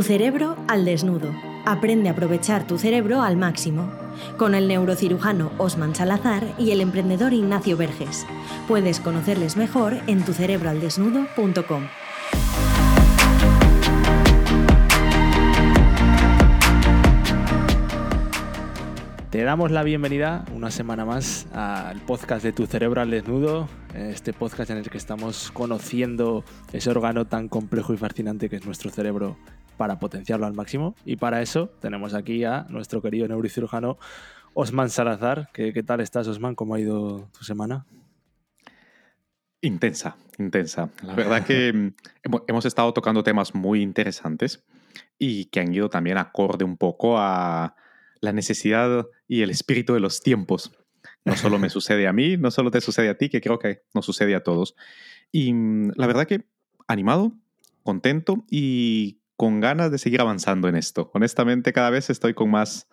Tu cerebro al desnudo. Aprende a aprovechar tu cerebro al máximo. Con el neurocirujano Osman Salazar y el emprendedor Ignacio Verges. Puedes conocerles mejor en tucerebroaldesnudo.com. Te damos la bienvenida una semana más al podcast de Tu Cerebro al Desnudo, este podcast en el que estamos conociendo ese órgano tan complejo y fascinante que es nuestro cerebro para potenciarlo al máximo. Y para eso tenemos aquí a nuestro querido neurocirujano Osman Salazar. ¿Qué, qué tal estás, Osman? ¿Cómo ha ido tu semana? Intensa, intensa. La verdad que mm, hemos estado tocando temas muy interesantes y que han ido también acorde un poco a la necesidad y el espíritu de los tiempos. No solo me sucede a mí, no solo te sucede a ti, que creo que nos sucede a todos. Y mm, la verdad que animado, contento y con ganas de seguir avanzando en esto. Honestamente, cada vez estoy con más,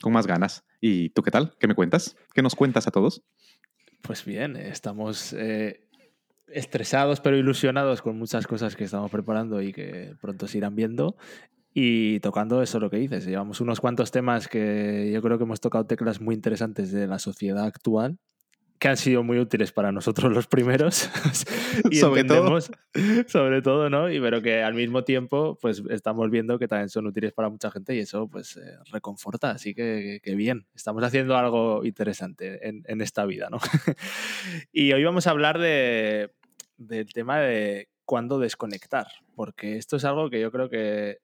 con más ganas. ¿Y tú qué tal? ¿Qué me cuentas? ¿Qué nos cuentas a todos? Pues bien, estamos eh, estresados pero ilusionados con muchas cosas que estamos preparando y que pronto se irán viendo. Y tocando eso lo que dices, llevamos unos cuantos temas que yo creo que hemos tocado teclas muy interesantes de la sociedad actual, que han sido muy útiles para nosotros los primeros. y sobre todo. Sobre todo, ¿no? Y pero que al mismo tiempo, pues estamos viendo que también son útiles para mucha gente y eso, pues, eh, reconforta. Así que, que, bien, estamos haciendo algo interesante en, en esta vida, ¿no? y hoy vamos a hablar de, del tema de cuándo desconectar, porque esto es algo que yo creo que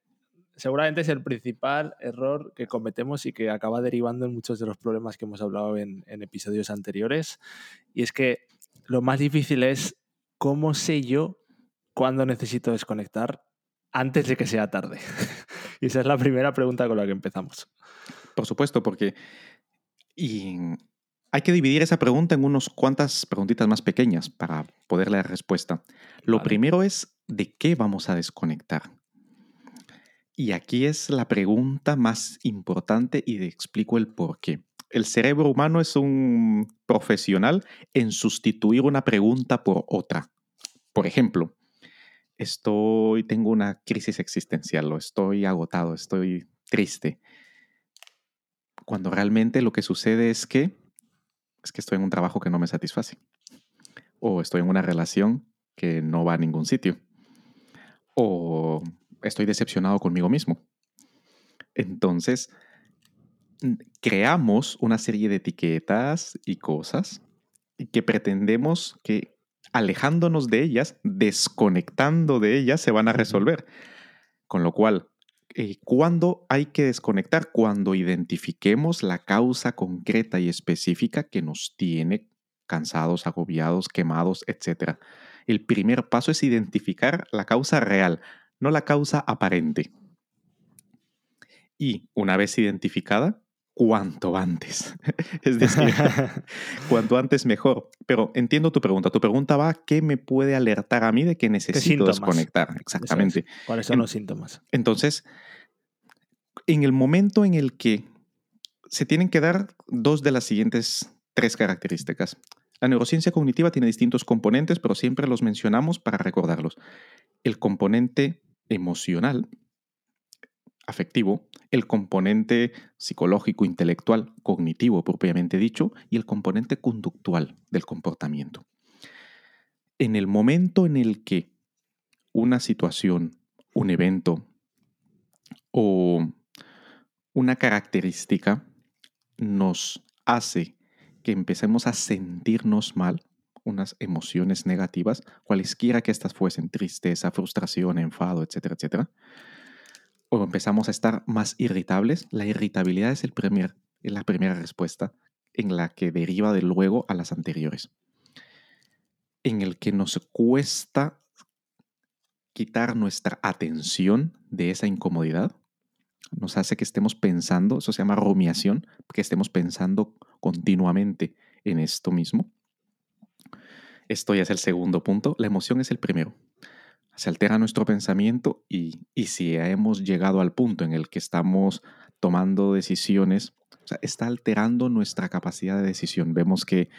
seguramente es el principal error que cometemos y que acaba derivando en muchos de los problemas que hemos hablado en, episodios anteriores. Y es que lo más difícil es cómo sé yo cuándo necesito desconectar antes de que sea tarde. y esa es la primera pregunta con la que empezamos. Por supuesto, porque y hay que dividir esa pregunta en unas cuantas preguntitas más pequeñas para poderle dar respuesta. Lo primero es de qué vamos a desconectar. Y aquí es la pregunta más importante y te explico el por qué. El cerebro humano es un profesional en sustituir una pregunta por otra. Por ejemplo, estoy, tengo una crisis existencial o estoy agotado, estoy triste. Cuando realmente lo que sucede es que es que estoy en un trabajo que no me satisface. O estoy en una relación que no va a ningún sitio. O estoy decepcionado conmigo mismo. Entonces, creamos una serie de etiquetas y cosas que pretendemos que alejándonos de ellas, desconectando de ellas, se van a resolver. Con lo cual, eh, ¿cuándo hay que desconectar? Cuando identifiquemos la causa concreta y específica que nos tiene cansados, agobiados, quemados, etc. El primer paso es identificar la causa real, no la causa aparente. Y una vez identificada, cuanto antes. es decir, cuanto antes mejor. Pero entiendo tu pregunta. Tu pregunta va, ¿qué me puede alertar a mí de que necesito desconectar? Exactamente. ¿Cuáles son los síntomas? Entonces, en el momento en el que se tienen que dar dos de las siguientes tres características. La neurociencia cognitiva tiene distintos componentes, pero siempre los mencionamos para recordarlos. El componente emocional, afectivo, el componente psicológico, intelectual, cognitivo propiamente dicho, y el componente conductual del comportamiento. En el momento en el que una situación, un evento o una característica nos hace que empecemos a sentirnos mal, unas emociones negativas, cualesquiera que estas fuesen, tristeza, frustración, enfado, etcétera, etcétera, o empezamos a estar más irritables, la irritabilidad es, el primer, la primera respuesta en la que deriva de luego a las anteriores. En el que nos cuesta quitar nuestra atención de esa incomodidad, nos hace que estemos pensando, eso se llama rumiación, que estemos pensando continuamente en esto mismo. Esto ya es el segundo punto. La emoción es el primero. Se altera nuestro pensamiento y, si hemos llegado al punto en el que estamos tomando decisiones, está alterando nuestra capacidad de decisión. Vemos que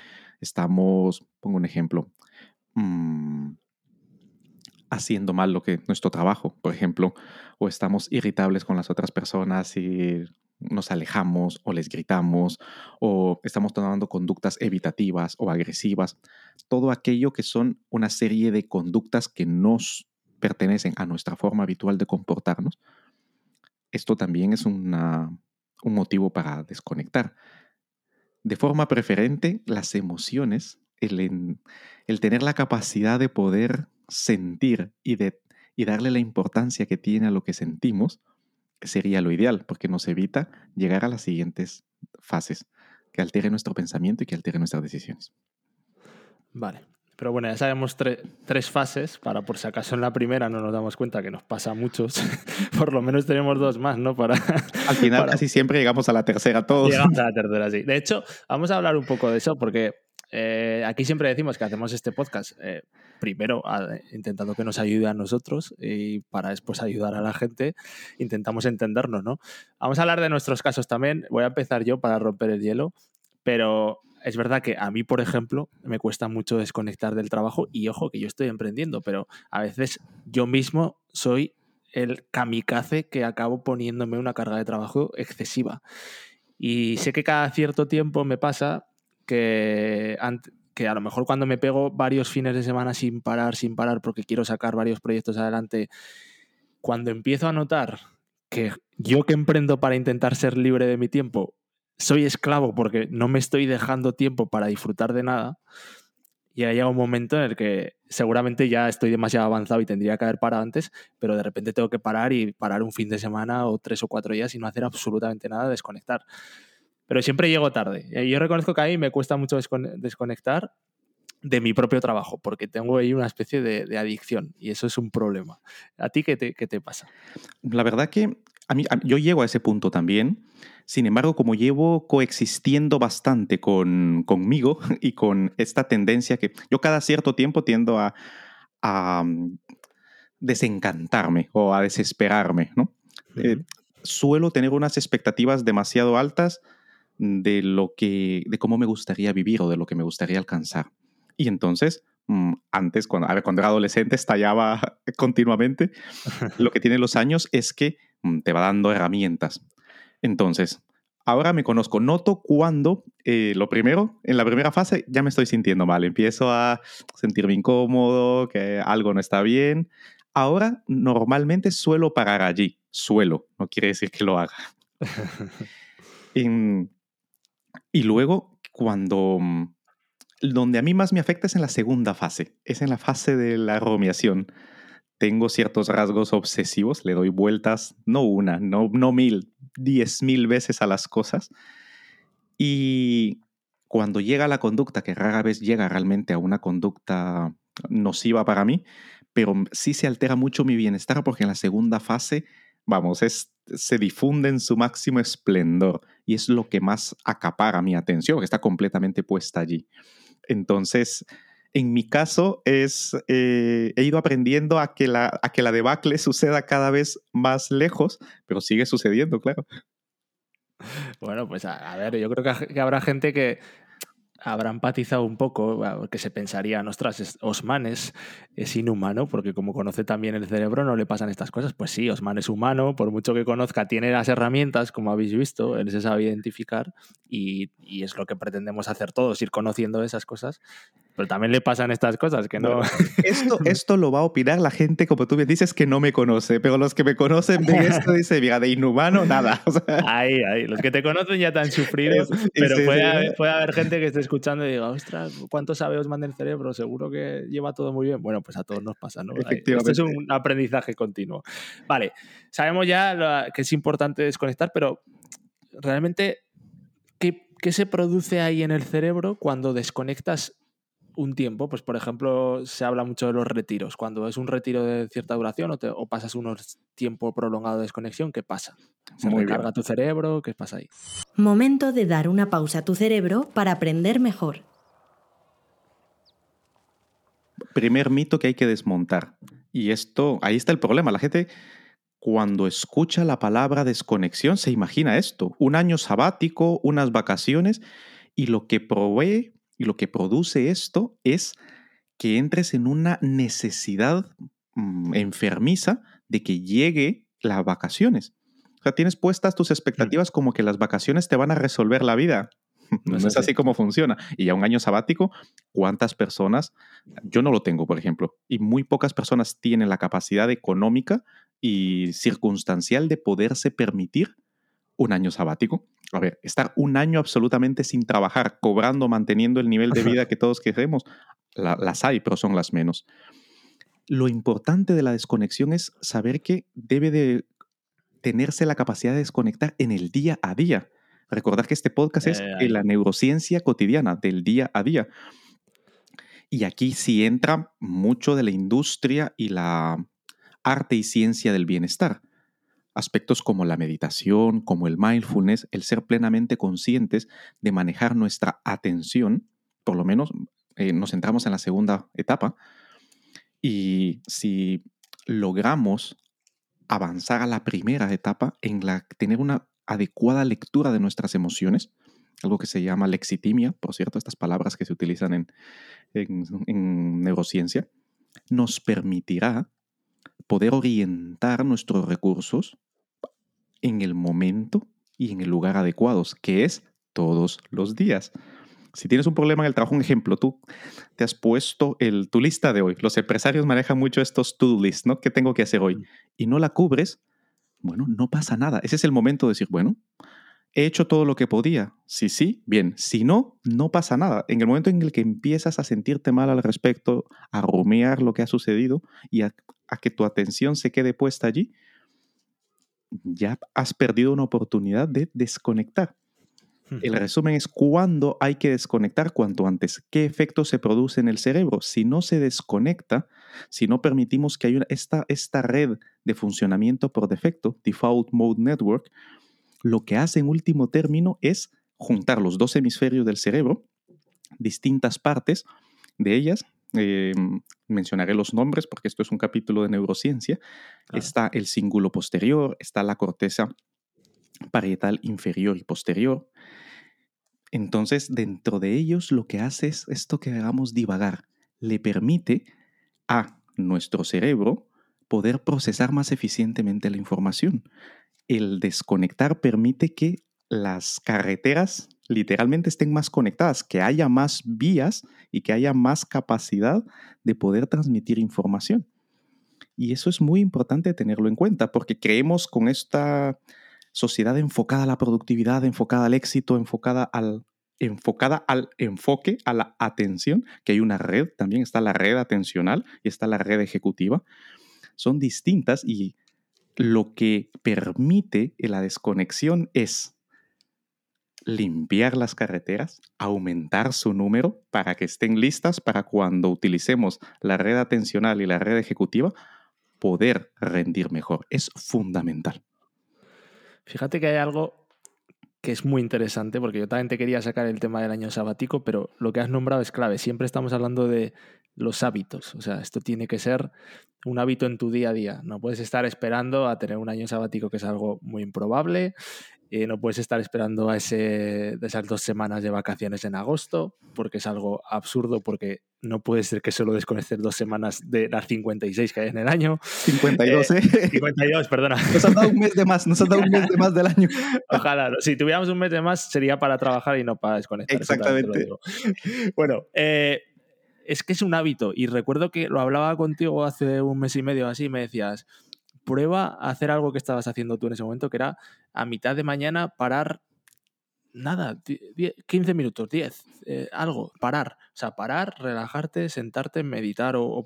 estamos, pongo un ejemplo, mm, haciendo mal lo que nuestro trabajo, por ejemplo, o estamos irritables con las otras personas y nos alejamos o les gritamos o estamos tomando conductas evitativas o agresivas, todo aquello que son una serie de conductas que nos pertenecen a nuestra forma habitual de comportarnos, esto también es una, un motivo para desconectar. De forma preferente, las emociones, el, el tener la capacidad de poder sentir y, de, y darle la importancia que tiene a lo que sentimos, sería lo ideal, porque nos evita llegar a las siguientes fases, que altere nuestro pensamiento y que altere nuestras decisiones. Vale. Pero bueno, ya sabemos tres fases, para por si acaso en la primera no nos damos cuenta que nos pasa a muchos, por lo menos tenemos dos más, ¿no? Para, Al final casi siempre llegamos a la tercera todos. Llegamos a la tercera, sí. De hecho, vamos a hablar un poco de eso porque eh, aquí siempre decimos que hacemos este podcast eh, primero intentando que nos ayude a nosotros y para después ayudar a la gente, intentamos entendernos, ¿no? Vamos a hablar de nuestros casos también. Voy a empezar yo para romper el hielo, pero es verdad que a mí, por ejemplo, me cuesta mucho desconectar del trabajo y ojo que yo estoy emprendiendo, pero a veces yo mismo soy el kamikaze que acabo poniéndome una carga de trabajo excesiva. Y sé que cada cierto tiempo me pasa que, a lo mejor cuando me pego varios fines de semana sin parar, sin parar, porque quiero sacar varios proyectos adelante, cuando empiezo a notar que yo que emprendo para intentar ser libre de mi tiempo, soy esclavo porque no me estoy dejando tiempo para disfrutar de nada, y ahí llega un momento en el que seguramente ya estoy demasiado avanzado y tendría que haber parado antes, pero de repente tengo que parar y parar un fin de semana o tres o cuatro días y no hacer absolutamente nada, desconectar pero siempre llego tarde. Y yo reconozco que a mí me cuesta mucho desconectar de mi propio trabajo, porque tengo ahí una especie de, adicción y eso es un problema. ¿A ti qué te, qué te pasa? La verdad que a mí, yo llego a ese punto también. Sin embargo, como llevo coexistiendo bastante con, conmigo y con esta tendencia que yo cada cierto tiempo tiendo a, a mm, desencantarme o a desesperarme, ¿no? Eh, suelo tener unas expectativas demasiado altas de lo que, de cómo me gustaría vivir o de lo que me gustaría alcanzar. Y entonces, mm, antes, cuando, cuando era adolescente, estallaba continuamente. lo que tiene los años es que mm, te va dando herramientas. Entonces, ahora me conozco, noto cuando, eh, lo primero, en la primera fase ya me estoy sintiendo mal, empiezo a sentirme incómodo, que algo no está bien. Ahora normalmente suelo parar allí, suelo, no quiere decir que lo haga. en, y luego, cuando... Mm, donde a mí más me afecta es en la segunda fase, es en la fase de la rumiación. Tengo ciertos rasgos obsesivos, le doy vueltas, no una, no, no mil, diez mil veces a las cosas. Y cuando llega la conducta, que rara vez llega realmente a una conducta nociva para mí, pero sí se altera mucho mi bienestar porque en la segunda fase vamos, es, se difunde en su máximo esplendor y es lo que más acapara mi atención, que está completamente puesta allí. Entonces, en mi caso, es, eh, he ido aprendiendo a que, la, a que la debacle suceda cada vez más lejos, pero sigue sucediendo, claro. Bueno, pues a, a ver, yo creo que habrá gente que habrá empatizado un poco, porque se pensaría, ostras, Osman es, inhumano, porque como conoce también el cerebro no le pasan estas cosas. Pues sí, Osman es humano, por mucho que conozca, tiene las herramientas, como habéis visto, él se sabe identificar y, y es lo que pretendemos hacer todos, ir conociendo esas cosas pero también le pasan estas cosas que no. Esto, esto lo va a opinar la gente, como tú bien dices, que no me conoce. Pero los que me conocen de esto dicen, mira, de inhumano, nada. Ahí, ahí. Los que te conocen ya te han sufrido. pero puede, haber, gente que esté escuchando y diga, ostras, ¿cuánto sabe Osman del cerebro? Seguro que lleva todo muy bien. Bueno, pues a todos nos pasa, ¿no? Esto es un aprendizaje continuo. Vale, sabemos ya que es importante desconectar, pero realmente, ¿qué, ¿qué se produce ahí en el cerebro cuando desconectas un tiempo, pues por ejemplo, se habla mucho de los retiros. Cuando es un retiro de cierta duración o, pasas unos tiempo prolongado de desconexión, ¿qué pasa? ¿Se recarga tu cerebro? ¿Qué pasa ahí? Momento de dar una pausa a tu cerebro para aprender mejor. Primer mito que hay que desmontar. Y esto, ahí está el problema. La gente cuando escucha la palabra desconexión se imagina esto, un año sabático, unas vacaciones, y lo que provee y lo que produce esto es que entres en una necesidad mm, enfermiza de que llegue las vacaciones. O sea, tienes puestas tus expectativas como que las vacaciones te van a resolver la vida. No, es así como funciona. Y ya un año sabático, ¿cuántas personas? Yo no lo tengo, por ejemplo, y muy pocas personas tienen la capacidad económica y circunstancial de poderse permitir un año sabático. A ver, estar un año absolutamente sin trabajar, cobrando, manteniendo el nivel de vida que todos queremos, las hay, pero son las menos. Lo importante de la desconexión es saber que debe de tenerse la capacidad de desconectar en el día a día. Recordar que este podcast es en la neurociencia cotidiana, del día a día. Y aquí sí entra mucho de la industria y la arte y ciencia del bienestar. Aspectos como la meditación, como el mindfulness, el ser plenamente conscientes de manejar nuestra atención, por lo menos eh, nos centramos en la segunda etapa, y si logramos avanzar a la primera etapa en la tener una adecuada lectura de nuestras emociones, algo que se llama lexitimia, por cierto, estas palabras que se utilizan en, en, neurociencia, nos permitirá poder orientar nuestros recursos en el momento y en el lugar adecuados, que es todos los días. Si tienes un problema en el trabajo, un ejemplo, tú te has puesto el, tu lista de hoy. Los empresarios manejan mucho estos to-do lists, ¿no? ¿Qué tengo que hacer hoy? Y no la cubres, bueno, no pasa nada. Ese es el momento de decir, bueno, he hecho todo lo que podía. Si sí, bien. Si no, no pasa nada. En el momento en el que empiezas a sentirte mal al respecto, a rumiar lo que ha sucedido y a, a que tu atención se quede puesta allí, ya has perdido una oportunidad de desconectar. El resumen es cuándo hay que desconectar cuanto antes. ¿Qué efecto se produce en el cerebro? Si no se desconecta, si no permitimos que haya esta, esta red de funcionamiento por defecto, Default Mode Network, lo que hace en último término es juntar los dos hemisferios del cerebro, distintas partes de ellas. Eh, mencionaré los nombres porque esto es un capítulo de neurociencia. Está el cíngulo posterior, está la corteza parietal inferior y posterior. Entonces, dentro de ellos lo que hace es esto que hagamos divagar. Le permite a nuestro cerebro poder procesar más eficientemente la información. El desconectar permite que las carreteras literalmente estén más conectadas, que haya más vías y que haya más capacidad de poder transmitir información. Y eso es muy importante tenerlo en cuenta porque creemos con esta sociedad enfocada a la productividad, enfocada al éxito, enfocada al, enfocada al enfoque, a la atención, que hay una red, también está la red atencional y está la red ejecutiva. Son distintas y lo que permite la desconexión es limpiar las carreteras, aumentar su número para que estén listas para cuando utilicemos la red atencional y la red ejecutiva, poder rendir mejor. Es fundamental. Fíjate que hay algo que es muy interesante, porque yo también te quería sacar el tema del año sabático, pero lo que has nombrado es clave. Siempre estamos hablando de los hábitos. O sea, esto tiene que ser un hábito en tu día a día. No puedes estar esperando a tener un año sabático que es algo muy improbable eh, no puedes estar esperando a ese, esas dos semanas de vacaciones en agosto, porque es algo absurdo, porque no puede ser que solo desconectes dos semanas de las 56 que hay en el año. 52, ¿eh? 52, ¿eh? perdona. Nos han dado un mes de más, nos han dado un mes de más del año. Ojalá, si tuviéramos un mes de más sería para trabajar y no para desconectar. Exactamente. Bueno, eh, es que es un hábito y recuerdo que lo hablaba contigo hace un mes y medio así, me decías, prueba a hacer algo que estabas haciendo tú en ese momento, que era a mitad de mañana parar nada, 15 minutos, 10, eh, algo, parar. O sea, parar, relajarte, sentarte, meditar o,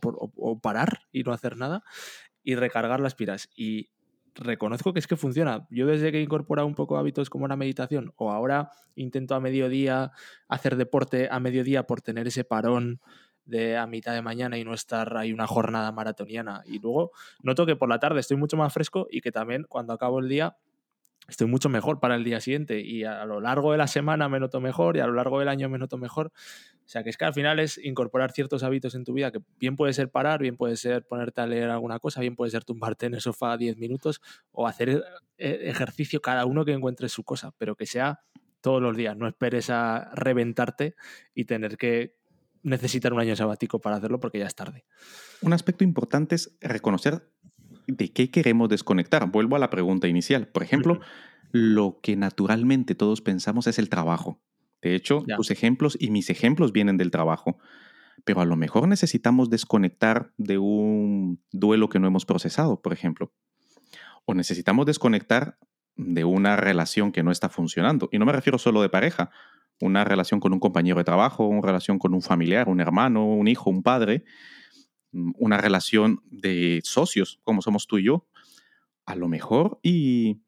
parar y no hacer nada y recargar las pilas. Y reconozco que es que funciona. Yo desde que he incorporado un poco hábitos como la meditación o ahora intento a mediodía hacer deporte a mediodía por tener ese parón a mitad de mañana y no estar ahí una jornada maratoniana. Y luego noto que por la tarde estoy mucho más fresco y que también cuando acabo el día estoy mucho mejor para el día siguiente y a lo largo de la semana me noto mejor y a lo largo del año me noto mejor. O sea, que es que al final es incorporar ciertos hábitos en tu vida que bien puede ser parar, bien puede ser ponerte a leer alguna cosa, bien puede ser tumbarte en el sofá 10 minutos o hacer eh, ejercicio cada uno que encuentre su cosa, pero que sea todos los días, no esperes a reventarte y tener que necesitar un año sabático para hacerlo porque ya es tarde. Un aspecto importante es reconocer de qué queremos desconectar. Vuelvo a la pregunta inicial. Por ejemplo, lo que naturalmente todos pensamos es el trabajo. De hecho, tus ejemplos y mis ejemplos vienen del trabajo. Pero a lo mejor necesitamos desconectar de un duelo que no hemos procesado, por ejemplo. O necesitamos desconectar de una relación que no está funcionando. Y no me refiero solo de pareja, una relación con un compañero de trabajo, una relación con un familiar, un hermano, un hijo, un padre, mm, una relación de socios, como somos tú y yo. A lo mejor, y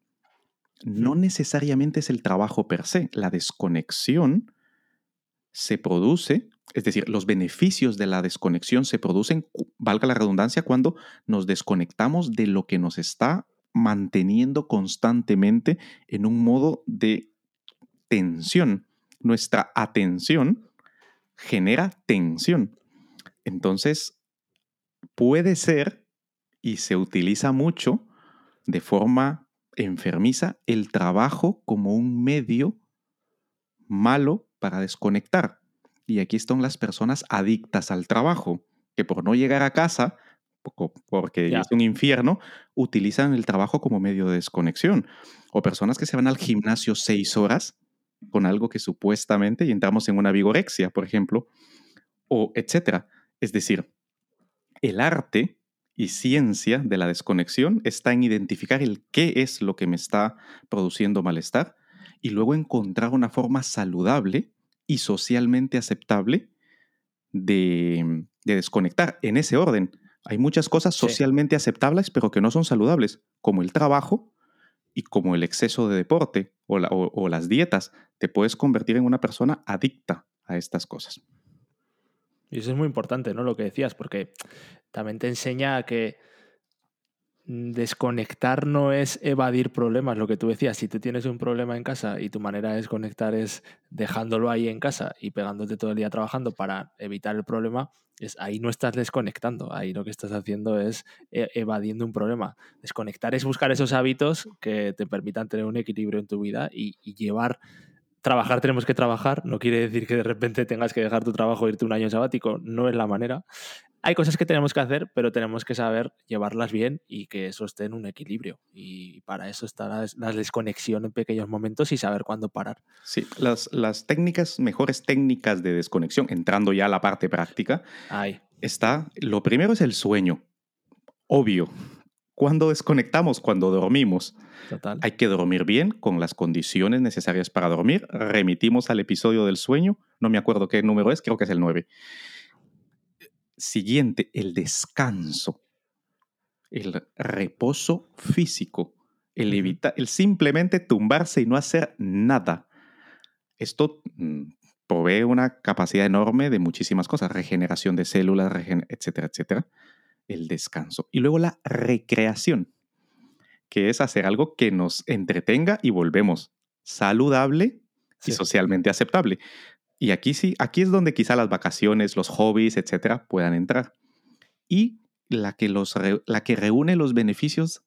no necesariamente es el trabajo per se, la desconexión se produce, es decir, los beneficios de la desconexión se producen, valga la redundancia, cuando nos desconectamos de lo que nos está manteniendo constantemente en un modo de tensión. Nuestra atención genera tensión. Entonces, puede ser, y se utiliza mucho de forma enfermiza, el trabajo como un medio malo para desconectar. Y aquí están las personas adictas al trabajo, que por no llegar a casa porque es un infierno, utilizan el trabajo como medio de desconexión. O personas que se van al gimnasio seis horas con algo que supuestamente, y entramos en una vigorexia, por ejemplo, o etcétera. Es decir, el arte y ciencia de la desconexión está en identificar el qué es lo que me está produciendo malestar y luego encontrar una forma saludable y socialmente aceptable de, de desconectar en ese orden hay muchas cosas socialmente aceptables, pero que no son saludables, como el trabajo y como el exceso de deporte o, las dietas. Te puedes convertir en una persona adicta a estas cosas. Y eso es muy importante, ¿no? Lo que decías, porque también te enseña que desconectar no es evadir problemas, lo que tú decías, si tú tienes un problema en casa y tu manera de desconectar es dejándolo ahí en casa y pegándote todo el día trabajando para evitar el problema, es ahí no estás desconectando, ahí lo que estás haciendo es e, evadiendo un problema. Desconectar es buscar esos hábitos que te permitan tener un equilibrio en tu vida y, y llevar trabajar tenemos que trabajar, no quiere decir que de repente tengas que dejar tu trabajo e irte un año sabático, no es la manera. Hay cosas que tenemos que hacer, pero tenemos que saber llevarlas bien y que eso esté en un equilibrio. Y para eso está la, desconexión en pequeños momentos y saber cuándo parar. Sí, las, las técnicas, mejores técnicas de desconexión, entrando ya a la parte práctica, está, lo primero es el sueño. Obvio, cuando desconectamos, cuando dormimos. Hay que dormir bien con las condiciones necesarias para dormir. Remitimos al episodio del sueño. No me acuerdo qué número es, creo que es el 9. Siguiente, el descanso. El reposo físico. El, evita, el simplemente tumbarse y no hacer nada. Esto mm, provee una capacidad enorme de muchísimas cosas. Regeneración de células, etcétera, etcétera el descanso. Y luego la recreación, que es hacer algo que nos entretenga y volvemos saludable y socialmente aceptable. Y aquí sí, aquí es donde quizá las vacaciones, los hobbies, etcétera, puedan entrar. Y la que, los, la que reúne los beneficios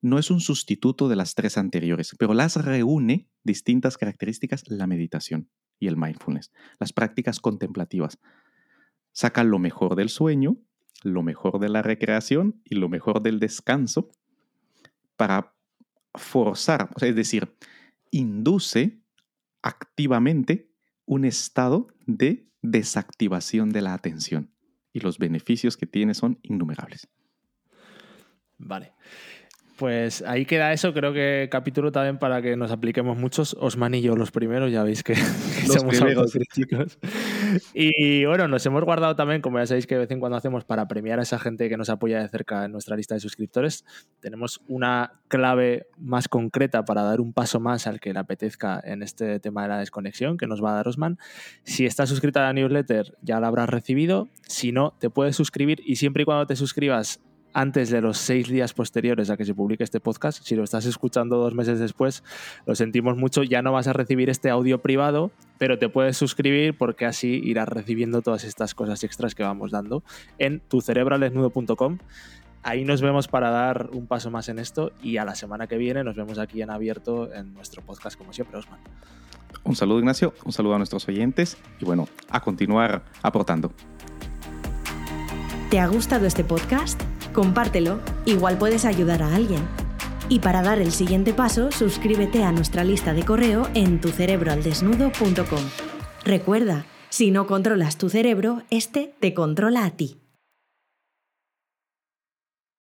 no es un sustituto de las tres anteriores, pero las reúne distintas características la meditación y el mindfulness, las prácticas contemplativas. Sacan lo mejor del sueño, lo mejor de la recreación y lo mejor del descanso para forzar, es decir, induce activamente un estado de desactivación de la atención. Y los beneficios que tiene son innumerables. Vale. Pues ahí queda eso, creo que capítulo también para que nos apliquemos muchos. Osman y yo los primeros, ya veis que, somos autocríticos. Y bueno, nos hemos guardado también, como ya sabéis que de vez en cuando hacemos para premiar a esa gente que nos apoya de cerca en nuestra lista de suscriptores, tenemos una clave más concreta para dar un paso más al que le apetezca en este tema de la desconexión que nos va a dar Osman. Si estás suscrita a la newsletter ya la habrás recibido, si no, te puedes suscribir y siempre y cuando te suscribas antes de los seis días posteriores a que se publique este podcast. Si lo estás escuchando dos meses después, lo sentimos mucho, ya no vas a recibir este audio privado, pero te puedes suscribir porque así irás recibiendo todas estas cosas extras que vamos dando en tucerebralesnudo.com. Ahí nos vemos para dar un paso más en esto y a la semana que viene nos vemos aquí en abierto en nuestro podcast como siempre, Osman. Un saludo Ignacio, un saludo a nuestros oyentes y bueno, a continuar aportando. ¿Te ha gustado este podcast? Compártelo, igual puedes ayudar a alguien. Y para dar el siguiente paso, suscríbete a nuestra lista de correo en tucerebroaldesnudo.com. Recuerda, si no controlas tu cerebro, este te controla a ti.